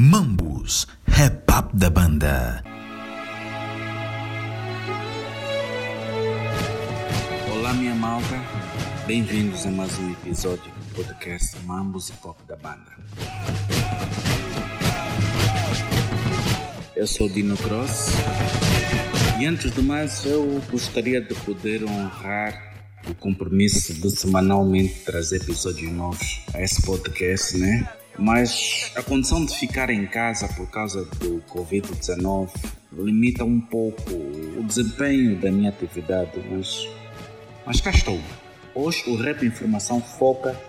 Mambus, rap up da banda. Olá, minha malta. Bem-vindos a mais um episódio do podcast Mambus e Pop da banda. Eu sou Dino Cross e antes de mais eu gostaria de poder honrar o compromisso de semanalmente trazer episódios novos a esse podcast, né? Mas a condição de ficar em casa por causa do Covid-19 limita um pouco o desempenho da minha atividade, mas, mas cá estou. Hoje o Rap Informação foca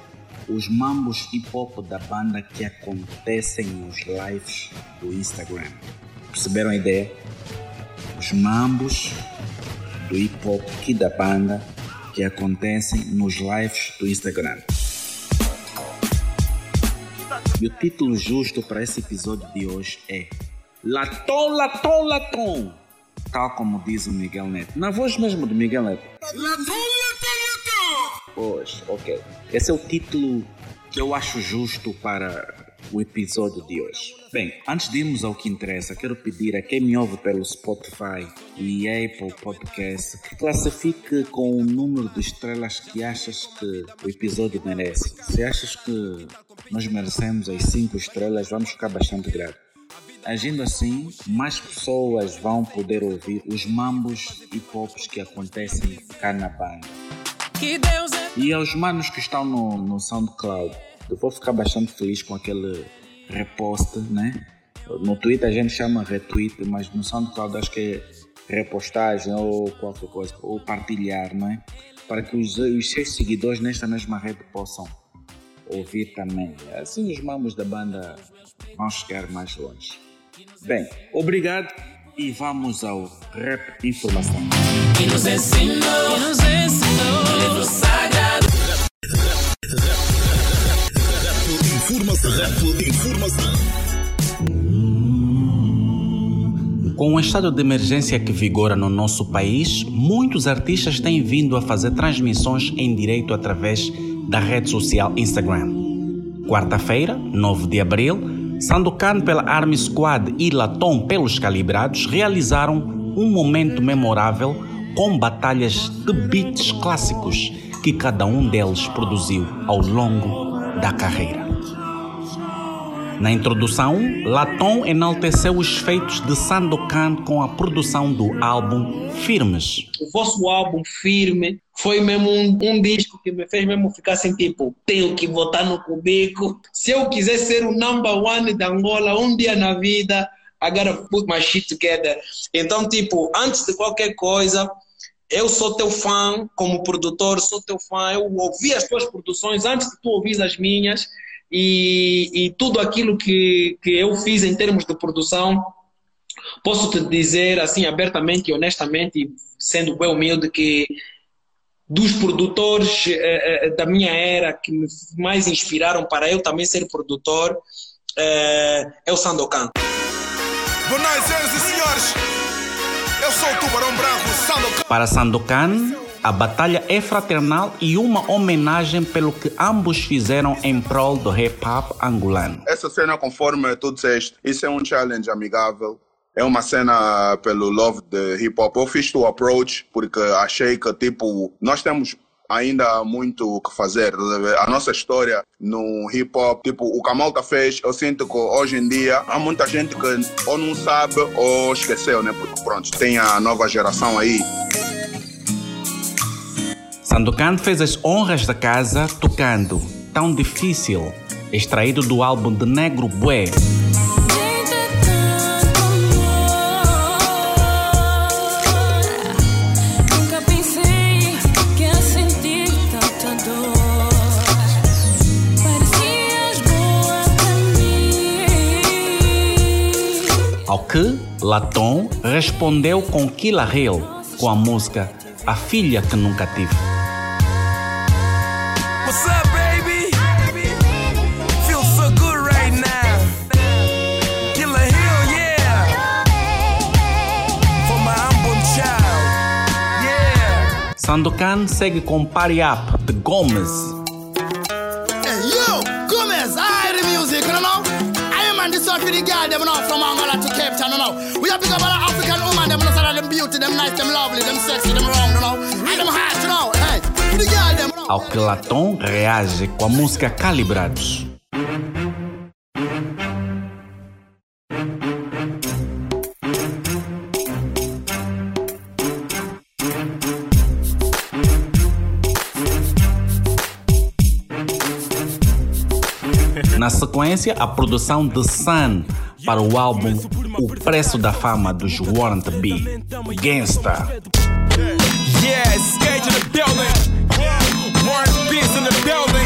os mambos hip hop da banda que acontecem nos lives do Instagram. Perceberam a ideia? Os mambos do hip hop da banda que acontecem nos lives do Instagram. E o título justo para esse episódio de hoje é Latom, Latom, Latom. Tal como diz o Miguel Neto. Na voz mesmo do Miguel Neto. Latom, Latom, Latom. Pois, ok. Esse é o título que eu acho justo para o episódio de hoje. Bem, antes de irmos ao que interessa, quero pedir a quem me ouve pelo Spotify e Apple Podcast que classifique com o número de estrelas que achas que o episódio merece. Se achas que nós merecemos as 5 estrelas, vamos ficar bastante gratos. Agindo assim, mais pessoas vão poder ouvir os mambos e pops que acontecem cá na banda. E aos manos que estão no, no SoundCloud, eu vou ficar bastante feliz com aquele repost, né? No Twitter a gente chama retweet, mas no SoundCloud acho que é repostagem ou qualquer coisa, ou partilhar, não é? Para que os, os seus seguidores nesta mesma rede possam ouvir também. Assim os mamos da banda vão chegar mais longe. Bem, obrigado e vamos ao Rap Informação. Nos ensinou, nos ensinou, informação. Com o estado de emergência que vigora no nosso país, muitos artistas têm vindo a fazer transmissões em direto através da rede social Instagram. Quarta-feira, 9 de abril, Sandokan pela Army Squad e Latom pelos Calibrados realizaram um momento memorável com batalhas de beats clássicos que cada um deles produziu ao longo da carreira. Na introdução, Latom enalteceu os feitos de Sandokan com a produção do álbum Firmes. O vosso álbum Firme foi mesmo um, um, disco que me fez mesmo ficar assim, tipo, tenho que votar no cubico. Se eu quiser ser o number one da Angola um dia na vida, I gotta put my shit together. Então, tipo, antes de qualquer coisa, eu sou teu fã como produtor, sou teu fã, eu ouvi as tuas produções antes de tu ouvir as minhas e, e tudo aquilo que, que eu fiz em termos de produção, posso te dizer assim abertamente e honestamente, sendo bem humilde, que dos produtores eh, eh, da minha era que me mais inspiraram para eu também ser produtor eh, é o Sandokan. Boa noite, senhoras e senhores. Eu sou o Tubarão Branco, Sandokan. Para Sandokan, a batalha é fraternal e uma homenagem pelo que ambos fizeram em prol do hip hop angolano. Essa cena, conforme tu disseste, isso é um challenge amigável. É uma cena pelo love de hip hop. Eu fiz o approach porque achei que, tipo, nós temos ainda muito o que fazer. A nossa história no hip hop, tipo, o Kamalta fez, eu sinto que hoje em dia há muita gente que ou não sabe ou esqueceu, né? Porque pronto, tem a nova geração aí. Sandokan fez as honras da casa tocando Tão Difícil, extraído do álbum de Negro Bué. Ao que Latom respondeu com Killa Hill com a música A Filha que Nunca Tive. Sandokan segue com Party Up de Gomes. Hey, yo, Gomez, I hear the music, you know? I am on this sort for the girl them now from Angola to Cape Town, you know. We have big about the African woman, them know so them beauty, them nice, them lovely, them sexy, them round, you know. And them hot, you know. Hey, for the girl them. you know. Ao que Latom reage com a música Calibrados. Sequência, a produção de Sun para o álbum O Preço da Fama dos Warrant B. Gangsta. Yeah, it's Gage in the building. Warren Beats in the building.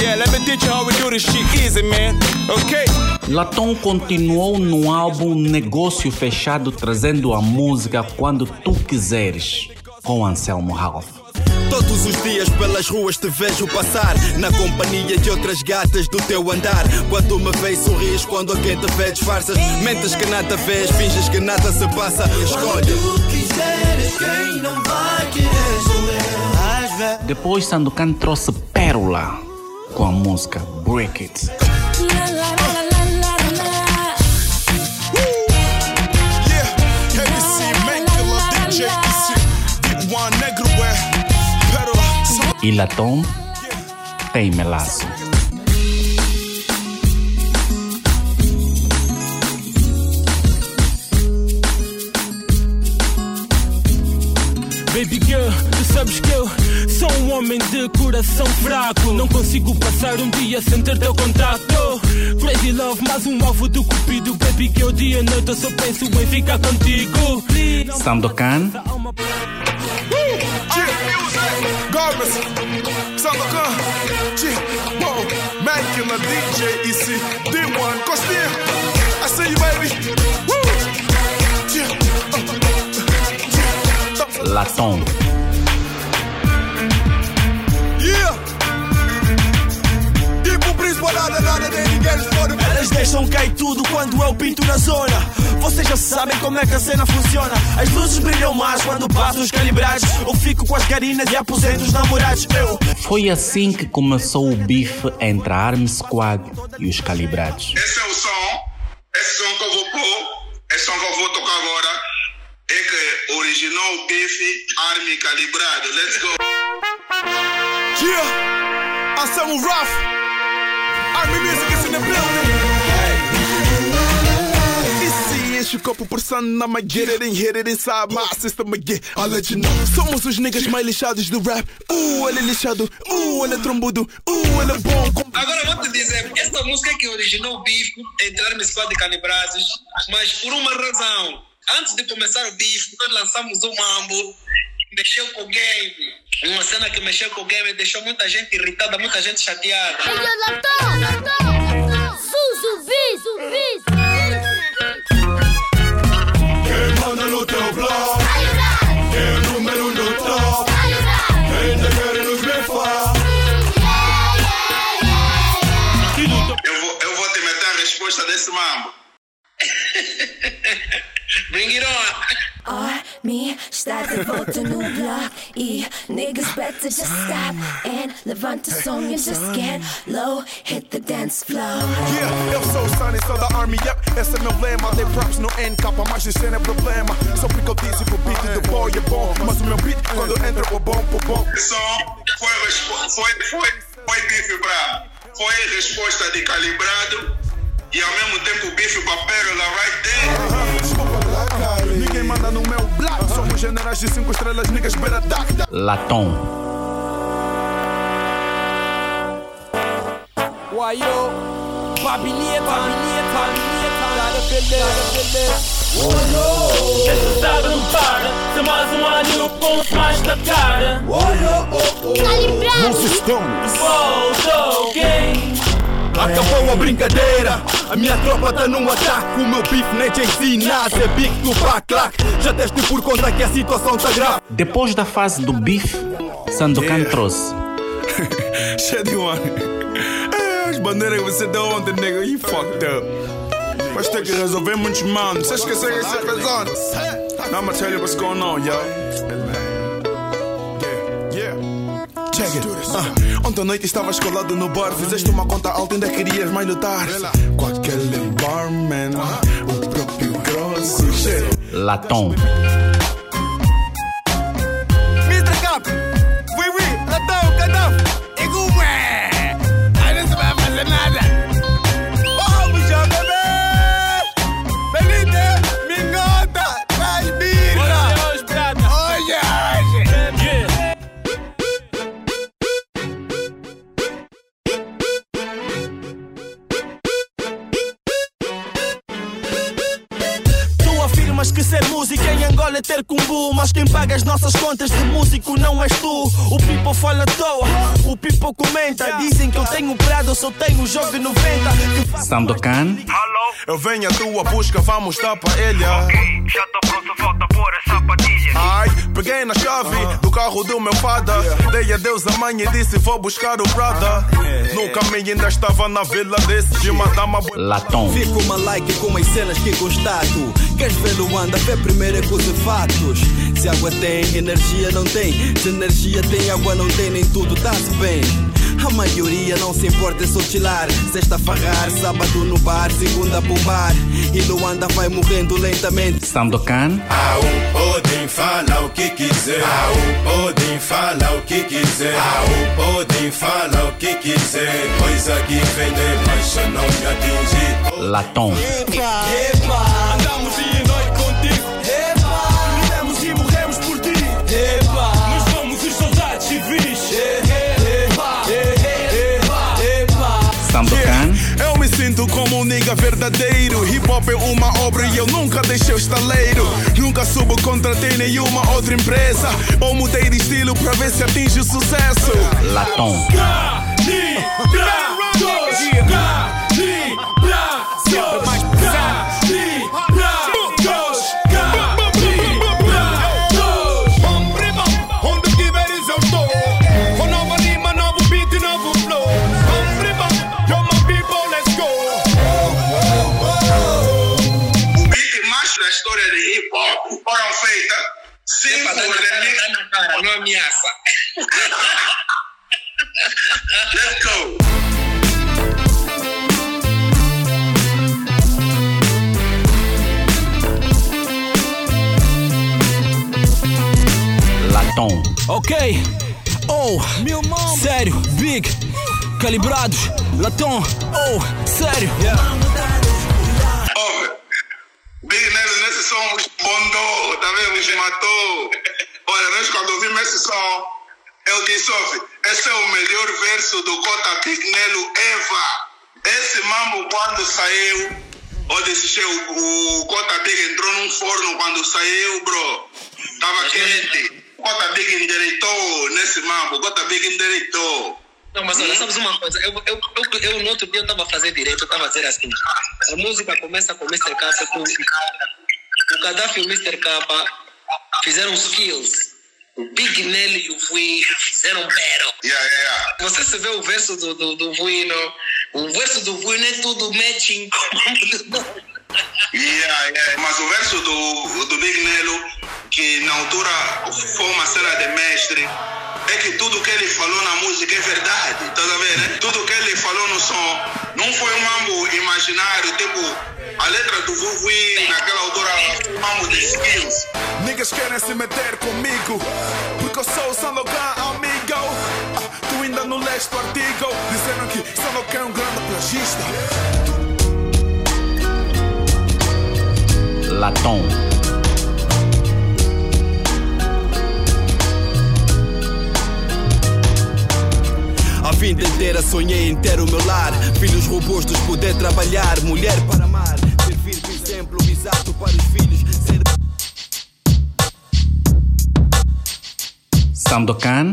Yeah, let me teach you how we do this shit easy, man. Okay? Latom continuou no álbum Negócio Fechado, trazendo a música Quando Tu Quiseres, com Anselmo Ralph. Todos os dias pelas ruas te vejo passar Na companhia de outras gatas do teu andar. Quando me vês sorris, quando alguém te vê disfarças Mentes que nada vês, finges que nada se passa Escolhe. Depois, Sandokan trouxe Pérola com a música Break It. E Latom tem melaço. Baby girl, tu sabes que eu sou um homem de coração fraco. Não consigo passar um dia sem ter teu contato. Crazy love, mais um alvo do cupido. Baby girl, dia e noite eu só penso em ficar contigo. Sandokan Garments, Sandokan, G, whoa, Mankiller, DJ, EC, D1, Costinha, I see you, baby. Woo! Uh, uh. Latom. Yeah! Nada, nada, nem ninguém se pode Elas deixam cair tudo quando eu pinto na zona Vocês já sabem como é que a cena funciona As luzes brilham mais quando passo os calibrados Eu fico com as garinas e aposento os namorados Eu Foi assim que começou o bife entre a Arm Squad e os Calibrados. Esse é o som. Esse som que eu vou pôr, esse som que eu vou tocar agora, é que originou o bife Army Calibrado. Let's go. Yeah! Anselmo Rough! Army Music is in the building! Copo get it and hit it inside my system again. Let you know. Somos os niggas mais lixados do rap. Uh, ele é lixado. Uh, ele é trombudo. Uh, ele é bom. Agora vou te dizer, essa música que originou o bife entre Arma Squad e Calibrados, mas por uma razão. Antes de começar o bife, nós lançamos um mambo mexeu com o game. Uma cena que mexeu com o game deixou muita gente irritada, muita gente chateada. Quem manda no teu blog? Quem é número no top? Nos blefar? Eu vou, eu vou te meter a resposta desse mambo. Bring it on! Army, started vote a new block. E niggas better just stop and levant the song and just get low. Hit the dance floor. Yeah, eu sou o Sunny, sou da Army, yep, esse é meu lema. Dei props no N capa, mas isso não é problema. Só porque eu disse que o beat do boy é bom. Mas o meu beat, quando entra, o bom, o bom. Som foi, foi, foi, foi bife brabo. Foi resposta de calibrado e ao mesmo tempo o bife pra pérola right there. Manda no meu black. Somos generais de 5 estrelas, niggas better duck. Latom. Feliz. Oh no! Essa estrada não para, tem mais um ano ponto mais da cara. Calibrado. Voltou, game. Acabou a brincadeira A minha tropa tá num ataque O meu beef nem Jay-Z nasce É Big Tupac Clack Já deste por conta que a situação tá grave Depois da fase do bife, Sandokan trouxe Shady one. É, as bandeiras que você deu ontem, nigga, you fucked up. Mas tem que resolver muitos manos. Você esqueceu esse episódio? Now I'ma tell you what's going on, yo. Check it. Uh, ontem à noite estavas colado no bar. Fizeste uma conta alta, ainda querias mais lutar. Com aquele barman, o próprio grosso. Latom. Angola Mas quem paga as nossas contas de músico não és tu O people fala à toa, o people comenta Dizem que eu tenho prado, eu só tenho jogo de 90 que faz Sandokan. Eu venho à tua busca, vamos dar pra ele. Já tô pronto, falta pôr as sapatilhas. Ai, peguei na chave do carro do meu fada. Dei adeus à mãe e disse: Vou buscar o brother. No caminho ainda estava na vila desse de madama. Latom. Fico uma like com as cenas que constato Queres ver Luanda, vê primeiro é com os fatos Se água tem, energia não tem Se energia tem, água não tem, nem tudo tá-se bem a maioria não se importa, é só chilar Sexta farrar, sábado no bar, segunda bombar E Luanda vai morrendo lentamente Sandokan. Au, podem falar o que quiser. Au, podem falar o que quiser. Au, podem falar o que quiser. Coisa que vem de baixo não me atinge. Latom. Andamos dia verdadeiro. Hip hop é uma obra e eu nunca deixei o estaleiro. Nunca subo contra ti nenhuma outra empresa. Ou mudei de estilo pra ver se atinge o sucesso. Latom. Cinco remixes. na cara, não ameaça. Let's go. Latom. Ok, oh, sério, big, calibrados, latom, oh, sério. Ó, som bondou, tá vendo? Nos matou. Olha, nós quando ouvimos esse som, eu disse, ouve, esse é o melhor verso do Cota Big Nelo ever. Esse mambo quando saiu, eu disse, "Che, o, o Cota Big entrou num forno quando saiu, bro. Tava quente. Cota Big endireitou nesse mambo, Cota Big endireitou. Não, mas olha, sabes uma coisa? Eu, eu, eu, eu no outro dia eu estava a fazer direito, eu estava a dizer assim: a música começa com Mr. K, com o Gaddafi e o Mr. K fizeram skills. O Big Nelly e o Vui fizeram battle. Yeah, yeah, yeah. Você se vê o verso do, do, do Vuino, o verso do Vuino é tudo matching com Yeah, yeah. Mas o verso do, do Big Nelo, que na altura foi uma cena de mestre, é que tudo que ele falou na música é verdade, tá ver, né? Tudo que ele falou no som não foi um mambo imaginário, tipo, a letra do Vuvi naquela altura mambo de skills. Niggas querem se meter comigo Porque eu sou o Sandokan, amigo Ah, Tu ainda não leste o artigo Disseram que Sandokan é um grande plagista Latom. A vida inteira sonhei em ter o meu lar Filhos robustos, poder trabalhar Mulher para amar para os filhos Ser Sandokan.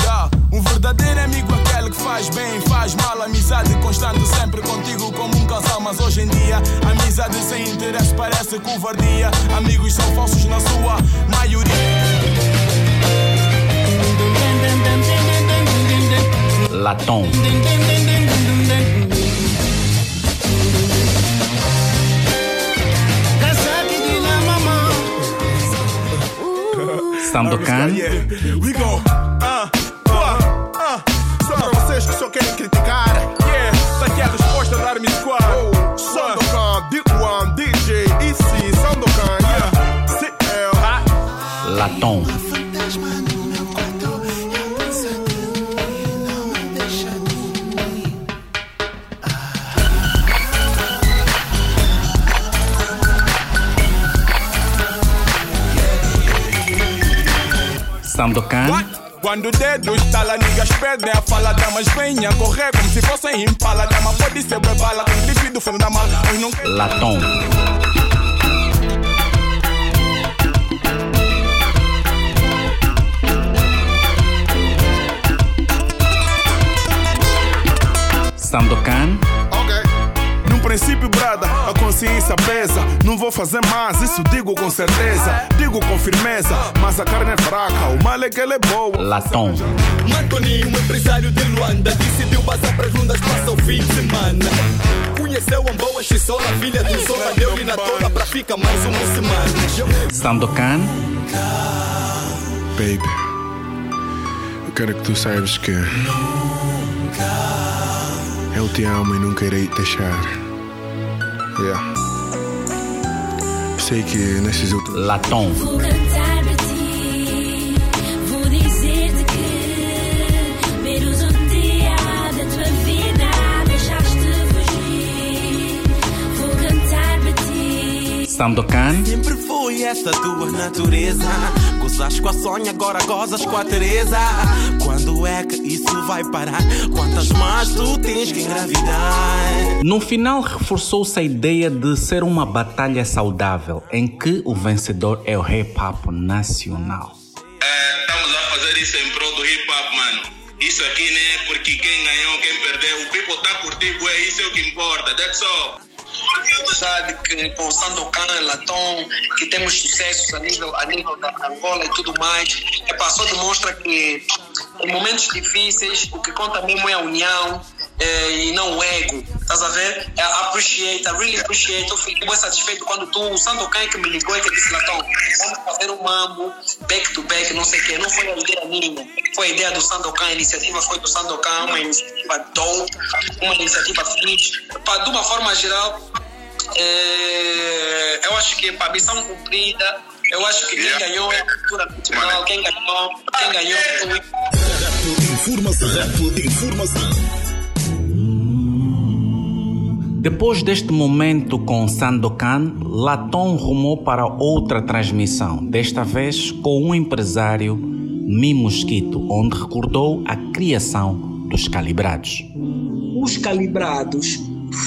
Yeah, um verdadeiro amigo aquele que faz bem, faz mal. Amizade constante sempre contigo como um casal. Mas hoje em dia, amizade sem interesse parece covardia. Amigos são falsos na sua maioria. Latom. Sandokan. É. Ah, ah, ah. Só pra vocês que só querem criticar. Yeah, tá a resposta da Army Squad. Oh, Sandokan, D1, DJ, EC, Sandokan, yeah. CL. Latom. Sandokan, Quando o dedo estala, niggas perdem a fala. Damas venham correr como se fossem impala. Dama pode ser bué bala, com clipe do fundo da mala. Hoje não Latom, Sandokan, princípio, brada, a consciência pesa. Não vou fazer mais, isso digo com certeza. Digo com firmeza, mas a carne é fraca. O mal é que ela é boa. Latom, Antoninho, um empresário de Luanda, decidiu passar para juntas, passa o fim de semana. Conheceu a boa Xissola, filha do Sola, deu-lhe na tola para ficar mais uma semana. Sandokan, Baby, eu quero que tu saibas que. Eu te amo e nunca irei te deixar. Yeah. Sei que nesses últimos. Latom. Sandokan, Sempre foi essa tua natureza. Gozas com a Sonha, agora gozas com a Teresa. Quando é que isso vai parar? Quantas mais tu tens que engravidar? No final, reforçou-se a ideia de ser uma batalha saudável, em que o vencedor é o hip hop nacional. Estamos a fazer isso em prol do hip hop, mano. Isso aqui, né? Porque quem ganhou, quem perdeu, o people tá curtindo, é isso é o que importa. That's all. Sabe que com Sandokan, Latom, que temos sucessos a nível, a nível da Angola e tudo mais. Epá, só demonstra que em momentos difíceis o que conta mesmo é a união eh, e não o ego. Estás a ver? É appreciate, I really appreciate. Eu fiquei bem satisfeito quando tu, o Sandokan que me ligou e que disse, Latom, vamos fazer um mambo, back to back, não sei o quê. Não foi a ideia minha, foi a ideia do Sandokan. A iniciativa foi do Sandokan, uma iniciativa dope, uma iniciativa feliz. De uma forma geral, é, eu acho que para missão cumprida, eu acho que quem ganhou é a cultura nacional, quem ganhou, quem ganhou foi Informação, de informação. Depois deste momento com Sandokan, Latom rumou para outra transmissão, desta vez com um empresário, Mi Mosquito, onde recordou a criação dos calibrados. os calibrados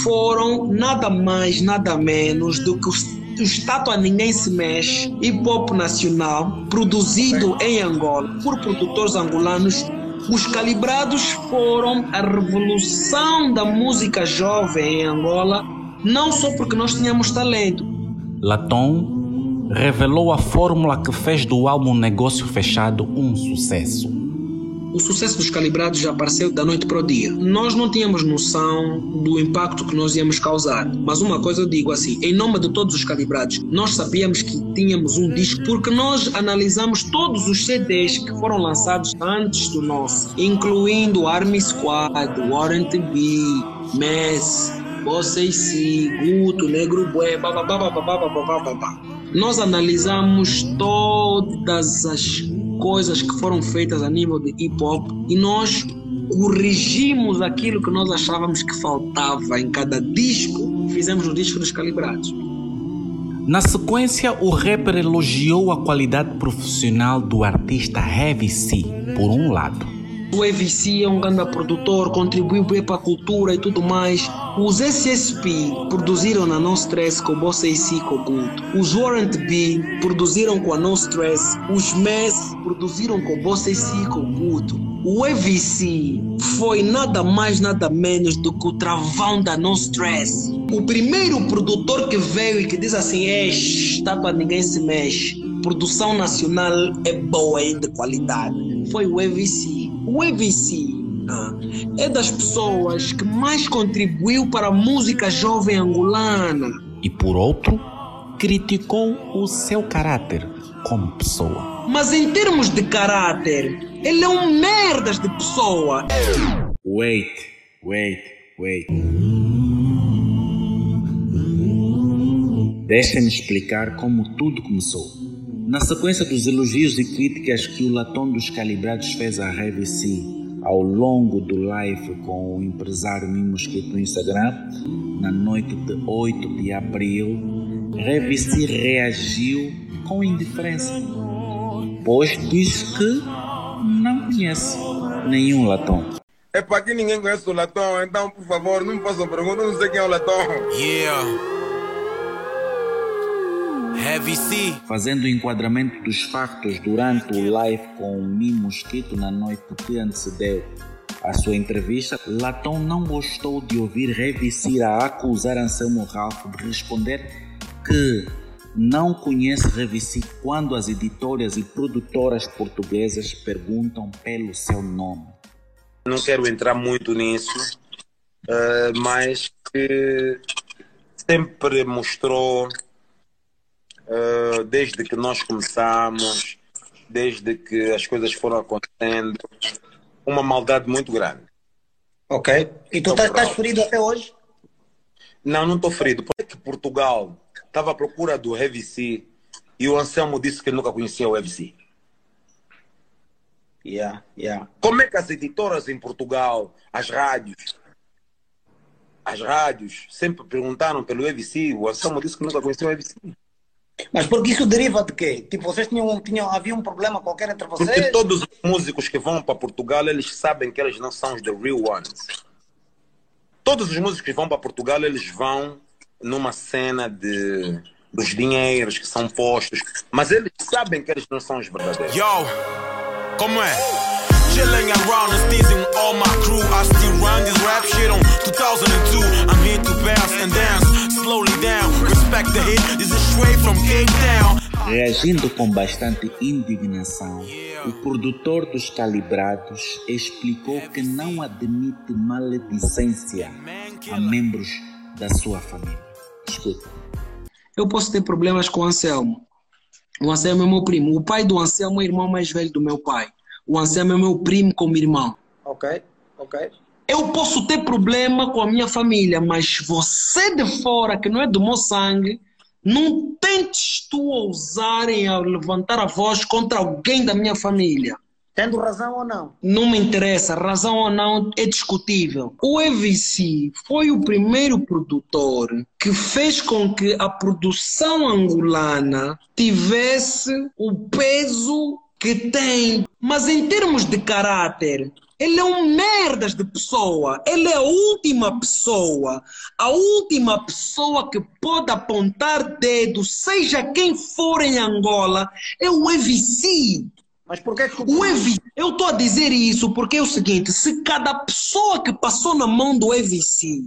foram nada mais, nada menos do que o Estátua Ninguém Se Mexe, hip hop nacional, produzido em Angola por produtores angolanos. Os calibrados foram a revolução da música jovem em Angola, não só porque nós tínhamos talento, Latom revelou a fórmula que fez do álbum Negócio Fechado um sucesso. O sucesso dos calibrados já apareceu da noite para o dia. Nós não tínhamos noção do impacto que nós íamos causar. Mas uma coisa eu digo assim, em nome de todos os calibrados, nós sabíamos que tínhamos um disco porque nós analisamos todos os CDs que foram lançados antes do nosso, incluindo Army Squad, Warren B, Mess, Bossa C, Guto, Negro Bué, babá, babá, babá, babá, babá. Nós analisamos todas as coisas que foram feitas a nível de hip hop e nós corrigimos aquilo que nós achávamos que faltava em cada disco, fizemos o disco dos calibrados. Na sequência, o rapper elogiou a qualidade profissional do artista Heavy C, por um lado. O EVC é um grande produtor, contribuiu bem para a cultura e tudo mais. Os SSP produziram na No Stress com Bossa AC com o Guto. Os Warrant B produziram com a No Stress. Os MES produziram com Bossa AC com o Guto. O EVC foi nada mais, nada menos do que o travão da No Stress. O primeiro produtor que veio e que diz assim: é, está para ninguém se mexe. Produção nacional é boa e de qualidade. Foi o EVC. O EVC ah, é das pessoas que mais contribuiu para a música jovem angolana. E por outro, criticou o seu caráter como pessoa. Mas em termos de caráter, ele é um merdas de pessoa. Wait, wait, wait. Deixem-me explicar como tudo começou. Na sequência dos elogios e críticas que o Latão dos Calibrados fez à Heavy C ao longo do live com o empresário Mimo Mosquito no Instagram, na noite de 8 de abril, C reagiu com indiferença. Depois diz que não conhece nenhum latão. É para que ninguém conhece o latão, então por favor, não me façam pergunta, eu não sei quem é o latão. Yeah. Heavy C. Fazendo o enquadramento dos factos durante o live com o Mi Mosquito na noite que antecedeu a sua entrevista, Latão não gostou de ouvir Heavy C a acusar Anselmo Ralph de responder que não conhece Heavy C quando as editoras e produtoras portuguesas perguntam pelo seu nome. Não quero entrar muito nisso, uh, mas que sempre mostrou uh, desde que nós começamos, desde que as coisas foram acontecendo, uma maldade muito grande. Ok. E tu estás ferido até hoje? Não, não estou ferido. Porque Portugal estava à procura do Heavy C e o Anselmo disse que nunca conhecia o Heavy C. Yeah, yeah. Como é que as editoras em Portugal, as rádios, as rádios sempre perguntaram pelo EVC, o Anselmo disse que nunca conhecia o EVC. Mas porque isso deriva de quê? Tipo, vocês tinham, tinham havia um problema qualquer entre vocês? Porque todos os músicos que vão para Portugal, eles sabem que eles não são os the real ones. Todos os músicos que vão para Portugal, eles vão numa cena de dos dinheiros que são postos, mas eles sabem que eles não são os verdadeiros. Yo, como é? Chilling around and teasing all my crew. I still run this rap shit on 2002. I'm here to bounce and dance slowly down. Reagindo com bastante indignação, o produtor dos Calibrados explicou que não admite maledicência a membros da sua família. Escuta. Eu posso ter problemas com o Anselmo. O Anselmo é meu primo. O pai do Anselmo é o irmão mais velho do meu pai. O Anselmo é meu primo como irmão. Ok, ok. Eu posso ter problema com a minha família, mas você de fora, que não é do meu sangue, não tentes tu ousarem a levantar a voz contra alguém da minha família. Tendo razão ou não? Não me interessa, razão ou não é discutível. O EVC foi o primeiro produtor que fez com que a produção angolana tivesse o peso que tem. Mas em termos de caráter, ele é um merdas de pessoa. Ele é a última pessoa. A última pessoa que pode apontar dedo, seja quem for em Angola, é o EVC. Mas por que, que o EVC? Eu estou a dizer isso porque é o seguinte: se cada pessoa que passou na mão do EVC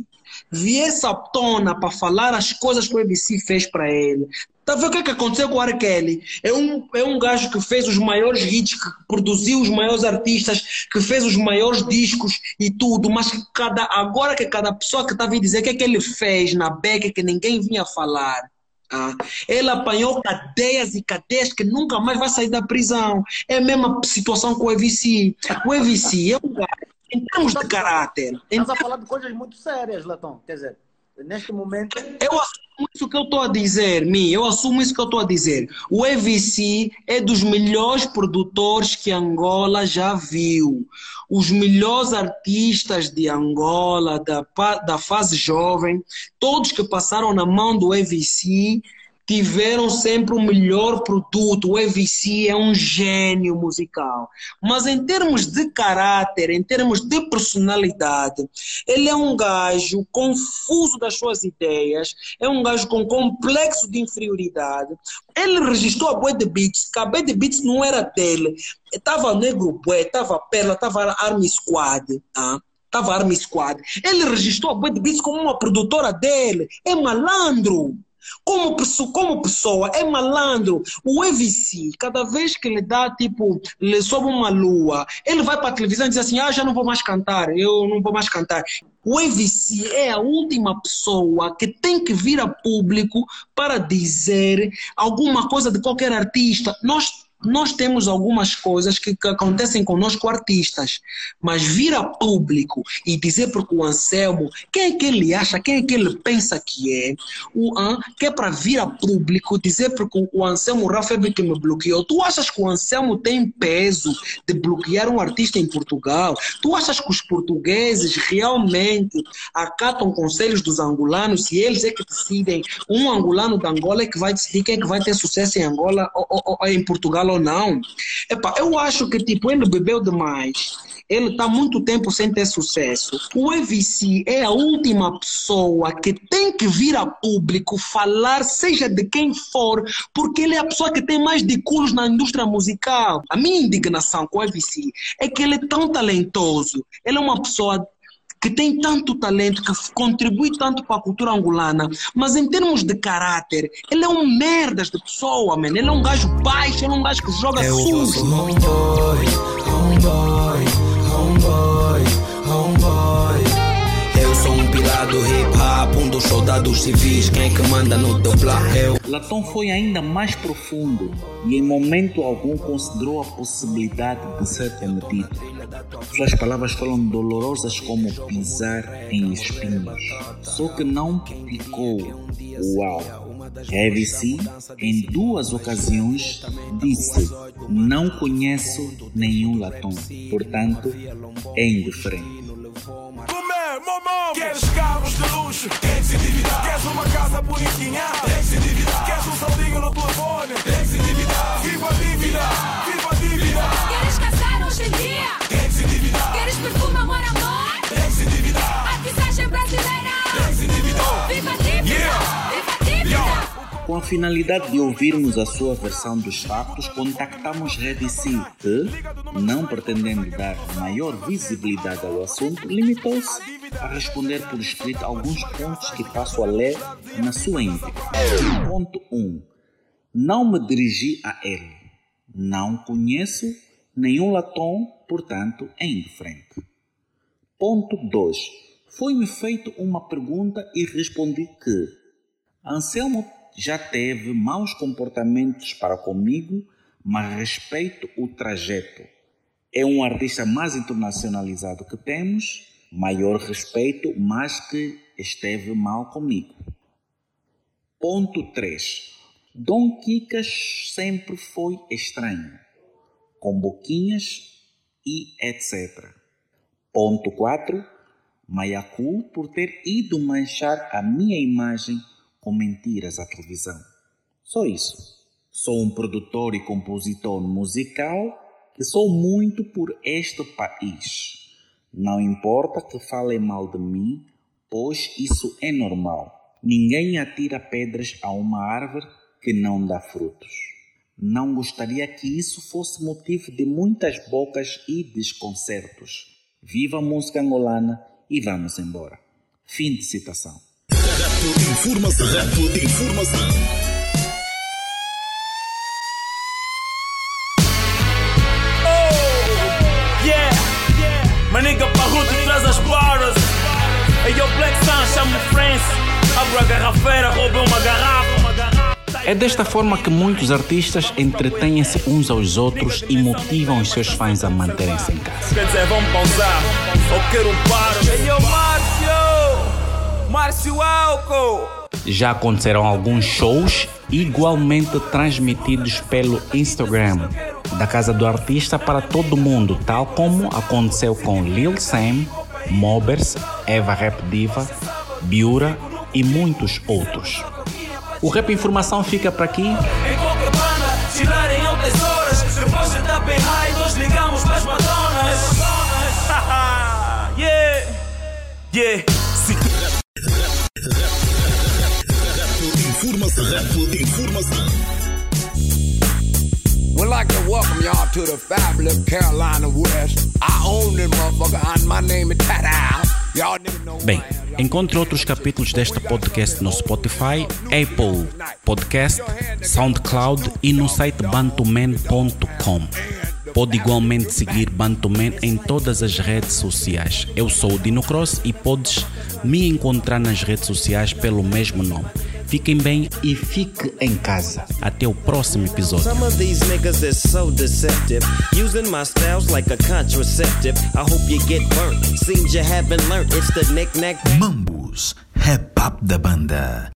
viesse à tona para falar as coisas que o EVC fez para ele, Tá vendo o que, é que aconteceu com o R. Kelly? É um, é um gajo que fez os maiores hits, que produziu os maiores artistas, que fez os maiores discos e tudo, mas que cada, agora que cada pessoa que está vindo dizer o que é que ele fez na beca que ninguém vinha falar. Ah, ele apanhou cadeias e cadeias que nunca mais vai sair da prisão. É a mesma situação com o EVC. O EVC é um gajo, em termos de caráter. Estás a falar de coisas muito sérias, Latão. Quer dizer, neste momento. Eu assumo isso que eu estou a dizer, Mi. Eu assumo isso que eu estou a dizer. O EVC é dos melhores produtores que Angola já viu. Os melhores artistas de Angola, da, da fase jovem, todos que passaram na mão do EVC tiveram sempre o melhor produto. O EVC é um gênio musical. Mas em termos de caráter, em termos de personalidade, ele é um gajo confuso das suas ideias, é um gajo com complexo de inferioridade. Ele registrou a Boy de Beats, que a Boy de Beats não era dele. Estava Negro Boy, estava Perla, estava Army Squad. Ah? Estava Army Squad. Ele registrou a Boy de Beats como uma produtora dele. É malandro. Como como pessoa, é malandro. O EVC, cada vez que ele dá, tipo, lhe sobe uma lua, ele vai para a televisão e diz assim: Ah, já não vou mais cantar, eu não vou mais cantar. O EVC é a última pessoa que tem que vir a público para dizer alguma coisa de qualquer artista. Nós nós temos algumas coisas que, que, acontecem conosco artistas, mas vir a público e dizer porque o Anselmo, quem é que ele acha, quem é que ele pensa que é, o an, que é para vir a público dizer porque o Anselmo Rafa é que me bloqueou. Tu achas que o Anselmo tem peso de bloquear um artista em Portugal? Tu achas que os portugueses realmente acatam conselhos dos angolanos e eles é que decidem, um angolano da Angola é que vai decidir quem é que vai ter sucesso em Angola ou, ou, ou em Portugal ou não. Epa, eu acho que tipo, ele bebeu demais. Ele está muito tempo sem ter sucesso. O EVC é a última pessoa que tem que vir a público falar, seja de quem for, porque ele é a pessoa que tem mais de culos na indústria musical. A minha indignação com o EVC é que ele é tão talentoso. Ele é uma pessoa que tem tanto talento, que contribui tanto para a cultura angolana, mas em termos de caráter, ele é um merdas de pessoa, man. Ele é um gajo baixo, ele é um gajo que joga Eu sujo. sou homeboy, homeboy, homeboy, homeboy. Eu sou um pilar do hip hop, um dos soldados civis. Quem que manda no teu. Latom foi ainda mais profundo e em momento algum considerou a possibilidade de ser demitido. Suas palavras foram dolorosas como pisar em espinhos. Só que não picou. Uau! Heavy C, em duas ocasiões, disse: Não conheço nenhum Latom, portanto, é indiferente. Mamão. Queres carros de luxo? Tem que se endividar. Queres uma casa bonitinha? Tem que se endividar. Queres um saldinho no telefone? Tem que se endividar. Viva a dívida! Com a finalidade de ouvirmos a sua versão dos fatos, contactamos Redici, que, não pretendendo dar maior visibilidade ao assunto, limitou-se a responder por escrito alguns pontos que passo a ler na sua íntegra. Ponto 1. Não me dirigi a ele. Não conheço nenhum latom, portanto, é indiferente. Ponto 2. Foi-me feito uma pergunta e respondi que Anselmo já teve maus comportamentos para comigo, mas respeito o trajeto. É um artista mais internacionalizado que temos, maior respeito, mas que esteve mal comigo. Ponto 3. Dom Kikas sempre foi estranho, com boquinhas e etc. Ponto 4. Mayaku por ter ido manchar a minha imagem com mentiras à televisão. Só isso. Sou um produtor e compositor musical que sou muito por este país. Não importa que falem mal de mim, pois isso é normal. Ninguém atira pedras a uma árvore que não dá frutos. Não gostaria que isso fosse motivo de muitas bocas e desconcertos. Viva a música angolana e vamos embora. Fim de citação. Informação. Rap de informação. Yeah, my nigga Parrudo traz as barras. Aí o Black Sun chama o France. Abro a garrafeira, rouba uma garrafa. É desta forma que muitos artistas entretêm-se uns aos outros e motivam os seus fãs a manterem-se em casa. Quer dizer, vamos pausar. Ou quero um paro. Yo, Márcio! Márcio Álcool! Já aconteceram alguns shows igualmente transmitidos pelo Instagram da casa do artista para todo mundo, tal como aconteceu com Lil Sam, Mobers, Eva Rap Diva, Biura e muitos outros. O Rap Informação fica por aqui. Em qualquer banda, tirarem altas horas. Depois de estar bem high, nós ligamos para as Madonas. yeah, yeah. Informação. We'd like to welcome y'all to the fabulous Carolina West. I own this motherfucker, and my name is Y'all niggas know Bem, encontre outros capítulos deste podcast no Spotify, Apple Podcast, SoundCloud e no site bantuman.com. Pode igualmente seguir Bantuman em todas as redes sociais. Eu sou o Dino Cross e podes me encontrar nas redes sociais pelo mesmo nome. Fiquem bem e fique em casa. Até o próximo episódio. Some of these niggas is so deceptive, using my styles like a contraceptive. I hope you get burnt. Seems you haven't learned. It's the knick-knack. Mambus, rap up da banda.